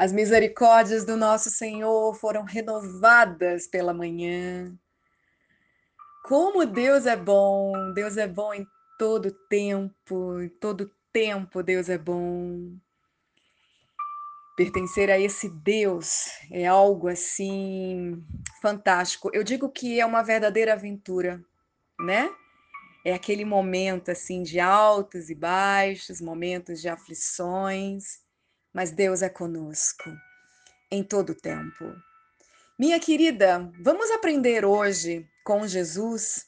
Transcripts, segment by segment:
As misericórdias do nosso Senhor foram renovadas pela manhã. Como Deus é bom, Deus é bom em todo tempo, em todo tempo Deus é bom. Pertencer a esse Deus é algo assim fantástico. Eu digo que é uma verdadeira aventura, né? É aquele momento assim de altos e baixos, momentos de aflições, mas Deus é conosco em todo o tempo. Minha querida, vamos aprender hoje com Jesus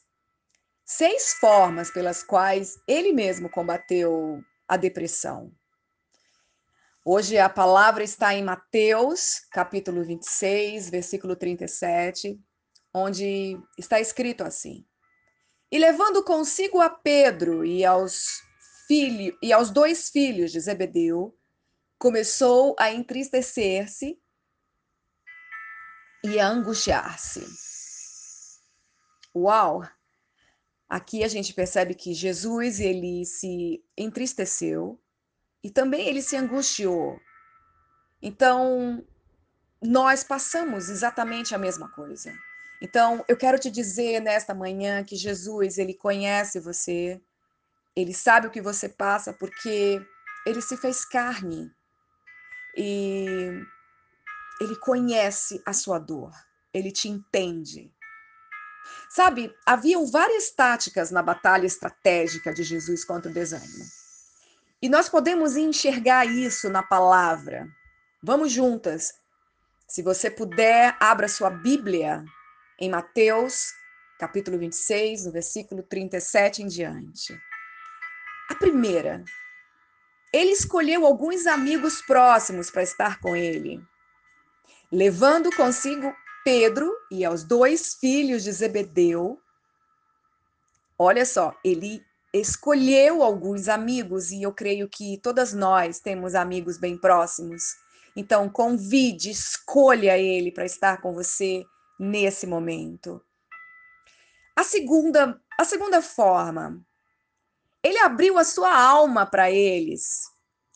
seis formas pelas quais ele mesmo combateu a depressão. Hoje a palavra está em Mateus, capítulo 26, versículo 37, onde está escrito assim: E levando consigo a Pedro e aos filhos e aos dois filhos de Zebedeu, começou a entristecer-se e a angustiar-se. Uau! Aqui a gente percebe que Jesus ele se entristeceu e também ele se angustiou. Então, nós passamos exatamente a mesma coisa. Então, eu quero te dizer nesta manhã que Jesus, ele conhece você, ele sabe o que você passa porque ele se fez carne e ele conhece a sua dor, ele te entende. Sabe, haviam várias táticas na batalha estratégica de Jesus contra o desânimo. E nós podemos enxergar isso na palavra. Vamos juntas. Se você puder, abra sua Bíblia em Mateus, capítulo 26, no versículo 37 em diante. A primeira, ele escolheu alguns amigos próximos para estar com ele, levando consigo Pedro e aos dois filhos de Zebedeu. Olha só, ele escolheu alguns amigos e eu creio que todas nós temos amigos bem próximos. Então, convide, escolha ele para estar com você nesse momento. A segunda, a segunda forma, ele abriu a sua alma para eles.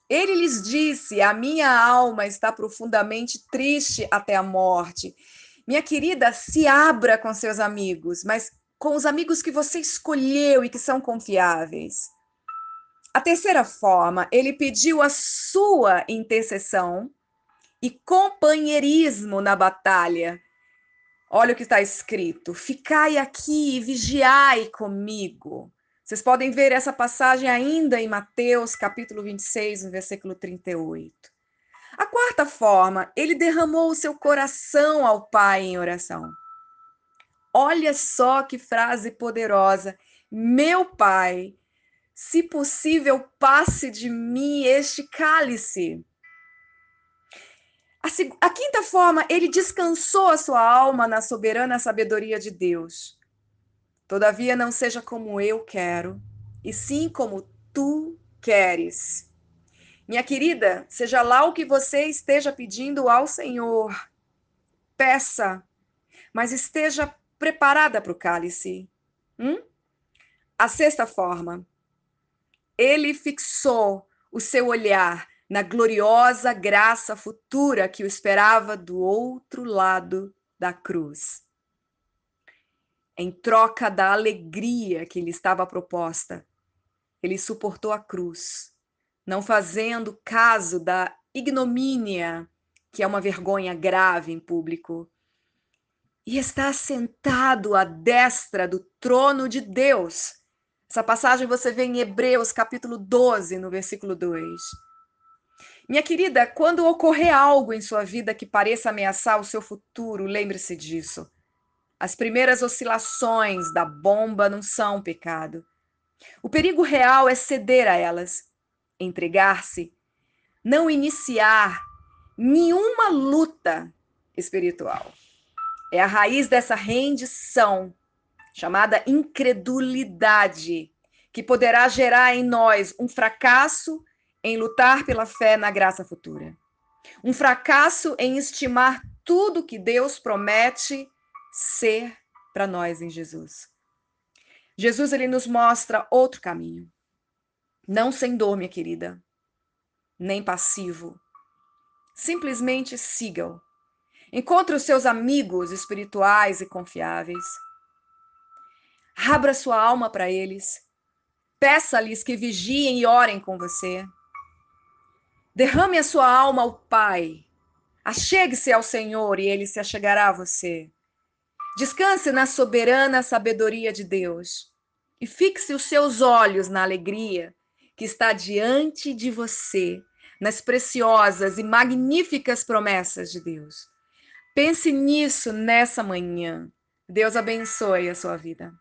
Ele lhes disse: A minha alma está profundamente triste até a morte. Minha querida, se abra com seus amigos, mas com os amigos que você escolheu e que são confiáveis. A terceira forma, ele pediu a sua intercessão e companheirismo na batalha. Olha o que está escrito: Ficai aqui e vigiai comigo. Vocês podem ver essa passagem ainda em Mateus, capítulo 26, no versículo 38. A quarta forma, ele derramou o seu coração ao Pai em oração. Olha só que frase poderosa. Meu Pai, se possível, passe de mim este cálice. A, quinta forma, ele descansou a sua alma na soberana sabedoria de Deus. Todavia, não seja como eu quero, e sim como tu queres. Minha querida, seja lá o que você esteja pedindo ao Senhor, peça, mas esteja preparada para o cálice. Hum? A sexta forma, ele fixou o seu olhar na gloriosa graça futura que o esperava do outro lado da cruz em troca da alegria que lhe estava proposta. Ele suportou a cruz, não fazendo caso da ignomínia, que é uma vergonha grave em público. E está sentado à destra do trono de Deus. Essa passagem você vê em Hebreus, capítulo 12, no versículo 2. Minha querida, quando ocorrer algo em sua vida que pareça ameaçar o seu futuro, lembre-se disso. As primeiras oscilações da bomba não são pecado. O perigo real é ceder a elas, entregar-se, não iniciar nenhuma luta espiritual. É a raiz dessa rendição, chamada incredulidade, que poderá gerar em nós um fracasso em lutar pela fé na graça futura. Um fracasso em estimar tudo que Deus promete ser para nós em Jesus. Jesus ele nos mostra outro caminho. Não sem dor, minha querida, nem passivo. Simplesmente siga-o. Encontre os seus amigos espirituais e confiáveis. Abra sua alma para eles. Peça-lhes que vigiem e orem com você. Derrame a sua alma ao Pai. Achegue-se ao Senhor e ele se achegará a você. Descanse na soberana sabedoria de Deus e fixe os seus olhos na alegria que está diante de você, nas preciosas e magníficas promessas de Deus. Pense nisso nessa manhã. Deus abençoe a sua vida.